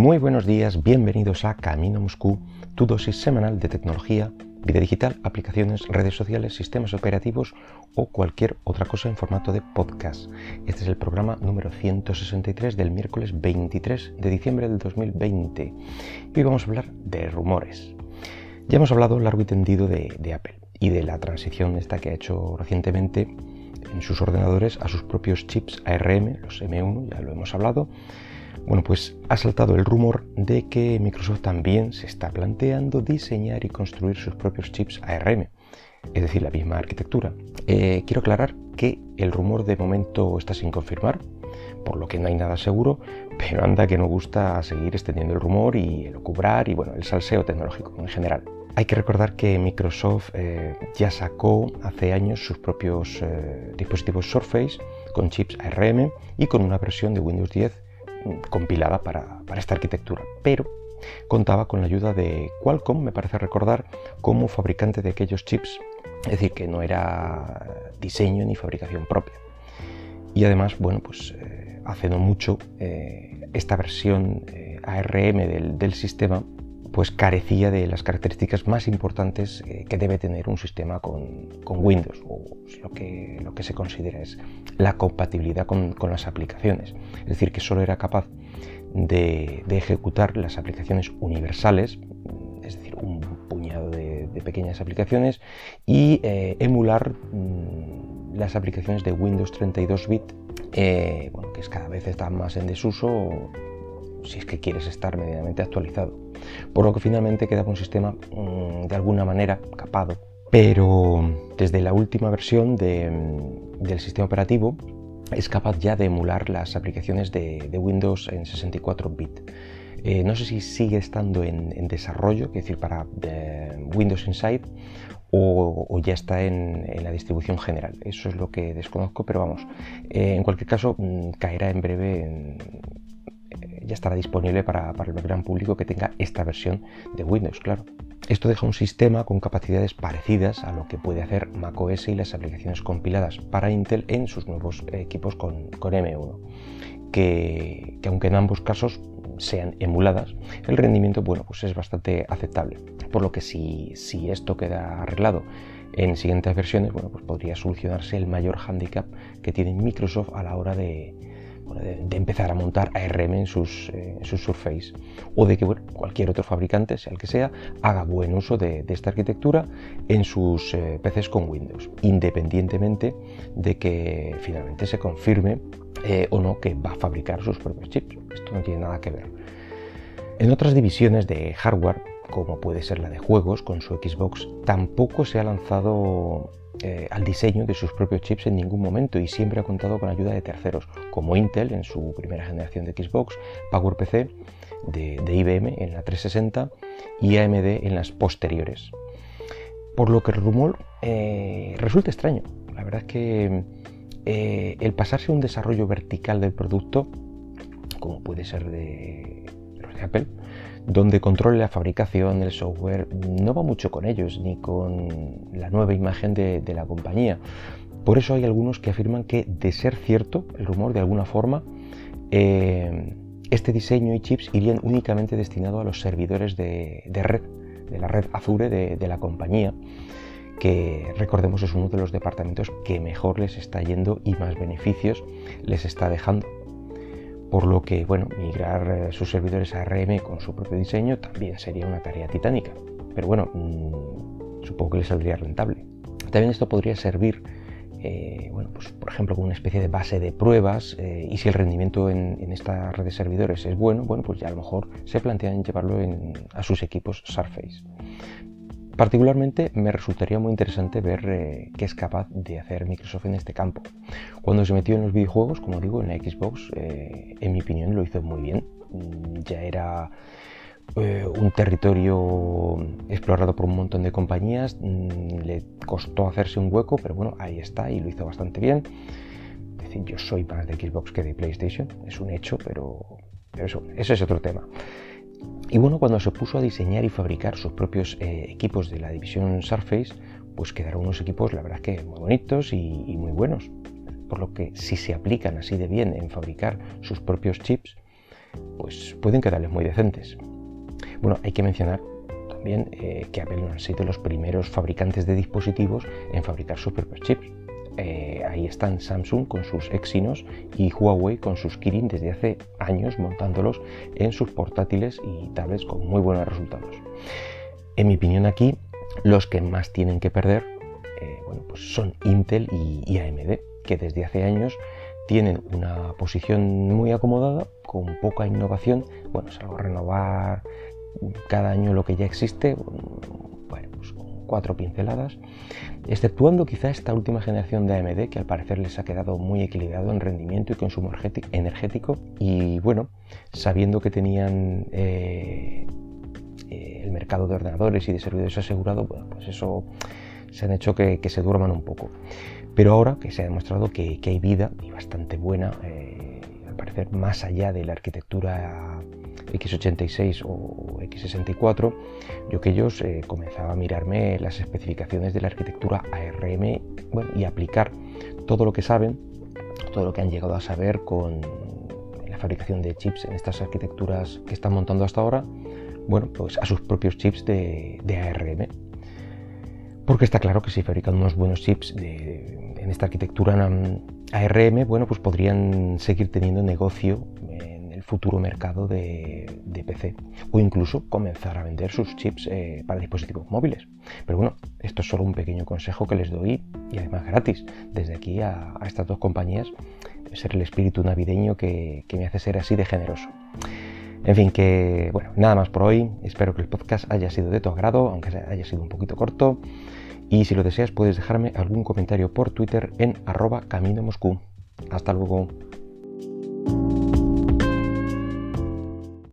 Muy buenos días, bienvenidos a Camino Moscú, tu dosis semanal de tecnología, vida digital, aplicaciones, redes sociales, sistemas operativos o cualquier otra cosa en formato de podcast. Este es el programa número 163 del miércoles 23 de diciembre del 2020 y vamos a hablar de rumores. Ya hemos hablado largo y tendido de, de Apple y de la transición esta que ha hecho recientemente en sus ordenadores a sus propios chips ARM, los M1, ya lo hemos hablado. Bueno, pues ha saltado el rumor de que Microsoft también se está planteando diseñar y construir sus propios chips ARM, es decir, la misma arquitectura. Eh, quiero aclarar que el rumor de momento está sin confirmar, por lo que no hay nada seguro, pero anda que no gusta seguir extendiendo el rumor y el ocubrar y bueno, el salseo tecnológico en general. Hay que recordar que Microsoft eh, ya sacó hace años sus propios eh, dispositivos Surface con chips ARM y con una versión de Windows 10 mm, compilada para, esta arquitectura, pero contaba con la ayuda de Qualcomm, me parece recordar, como fabricante de aquellos chips, es decir, que no era diseño ni fabricación propia. Y además, bueno, pues eh, hace no mucho esta versión ARM del, del sistema pues carecía de las características más importantes eh, que debe tener un sistema con, Windows, o lo que, lo que se considera es la compatibilidad con, las aplicaciones. Es decir, que solo era capaz de, ejecutar las aplicaciones universales, es decir, un puñado de, pequeñas aplicaciones, y eh, emular mm, las aplicaciones de Windows 32 bit, eh, bueno, que cada vez están más en desuso si es que quieres estar medianamente actualizado. Por lo que finalmente quedaba un sistema mm, de alguna manera capado. Pero desde la última versión mm, del sistema operativo es capaz ya de emular las aplicaciones de, Windows en 64 bit. Eh, no sé si sigue estando en, desarrollo, es decir, para eh, Windows Inside, o, ya está en, la distribución general. Eso es lo que desconozco, pero vamos, eh, en cualquier caso mm, caerá en breve en, ya estará disponible para, el gran público que tenga esta versión de Windows, claro. Esto deja un sistema con capacidades parecidas a lo que puede hacer macOS y las aplicaciones compiladas para Intel en sus nuevos equipos con, M1, que, aunque en ambos casos sean emuladas, el rendimiento bueno, pues es bastante aceptable. Por lo que si, si esto queda arreglado en siguientes versiones, bueno, pues podría solucionarse el mayor handicap que tiene Microsoft a la hora de, de, empezar a montar ARM en sus, eh, sus Surface o de que cualquier otro fabricante, sea el que sea, haga buen uso de, esta arquitectura en sus eh, PCs con Windows, independientemente de que finalmente se confirme eh, o no que va a fabricar sus propios chips. Esto no tiene nada que ver. En otras divisiones de hardware, como puede ser la de juegos con su Xbox, tampoco se ha lanzado eh, al diseño de sus propios chips en ningún momento y siempre ha contado con ayuda de terceros, como Intel en su primera generación de Xbox, PowerPC de, IBM en la 360 y AMD en las posteriores. Por lo que el rumor eh, resulta extraño. La verdad es que eh, el pasarse a un desarrollo vertical del producto, como puede ser de los de Apple, donde controle la fabricación, el software, no va mucho con ellos ni con la nueva imagen de, la compañía. Por eso hay algunos que afirman que, de ser cierto el rumor de alguna forma, eh, este diseño y chips irían únicamente destinados a los servidores de, red, de la red Azure de, la compañía, que recordemos es uno de los departamentos que mejor les está yendo y más beneficios les está dejando por lo que bueno, migrar eh, sus servidores a ARM con su propio diseño también sería una tarea titánica. Pero bueno, mm, supongo que les saldría rentable. También esto podría servir, eh, bueno, pues, por ejemplo, como una especie de base de pruebas eh, y si el rendimiento en, esta red de servidores es bueno, bueno, pues ya a lo mejor se plantean llevarlo a sus equipos Surface. Particularmente me resultaría muy interesante ver eh, qué es capaz de hacer Microsoft en este campo. Cuando se metió en los videojuegos, como digo, en la Xbox, eh, en mi opinión lo hizo muy bien. Mm, ya era eh, un territorio explorado por un montón de compañías, mm, le costó hacerse un hueco, pero bueno, ahí está y lo hizo bastante bien. Es decir, yo soy más de Xbox que de PlayStation, es un hecho, pero, eso, es otro tema. Y bueno, cuando se puso a diseñar y fabricar sus propios eh, equipos de la división Surface, pues quedaron unos equipos, la verdad que muy bonitos y, muy buenos. Por lo que si se aplican así de bien en fabricar sus propios chips, pues pueden quedarles muy decentes. Bueno, hay que mencionar también eh, que Apple no han sido los primeros fabricantes de dispositivos en fabricar sus propios chips. Eh, ahí están Samsung con sus Exynos y Huawei con sus Kirin desde hace años montándolos en sus portátiles y tablets con muy buenos resultados. En mi opinión aquí, los que más tienen que perder eh, bueno, pues son Intel y, AMD, que desde hace años tienen una posición muy acomodada, con poca innovación, bueno, salvo renovar cada año lo que ya existe, cuatro pinceladas, exceptuando quizá esta última generación de AMD que al parecer les ha quedado muy equilibrado en rendimiento y consumo energético y bueno, sabiendo que tenían eh, eh, el mercado de ordenadores y de servidores asegurado, bueno, pues eso se han hecho que, se duerman un poco. Pero ahora que se ha demostrado que, hay vida y bastante buena, eh, al parecer más allá de la arquitectura x86 o x64, yo que ellos eh, comenzaba a mirarme las especificaciones de la arquitectura ARM y aplicar todo lo que saben, todo lo que han llegado a saber con la fabricación de chips en estas arquitecturas que están montando hasta ahora, bueno, pues a sus propios chips de, ARM. Porque está claro que si fabrican unos buenos chips en esta arquitectura ARM, bueno, pues podrían seguir teniendo negocio futuro mercado de, PC o incluso comenzar a vender sus chips eh, para dispositivos móviles. Pero bueno, esto es solo un pequeño consejo que les doy y además gratis desde aquí a, estas dos compañías. Ser el espíritu navideño que, que me hace ser así de generoso. En fin, que bueno, nada más por hoy. Espero que el podcast haya sido de tu agrado, aunque haya sido un poquito corto. Y si lo deseas, puedes dejarme algún comentario por Twitter en arroba camino Moscú. Hasta luego.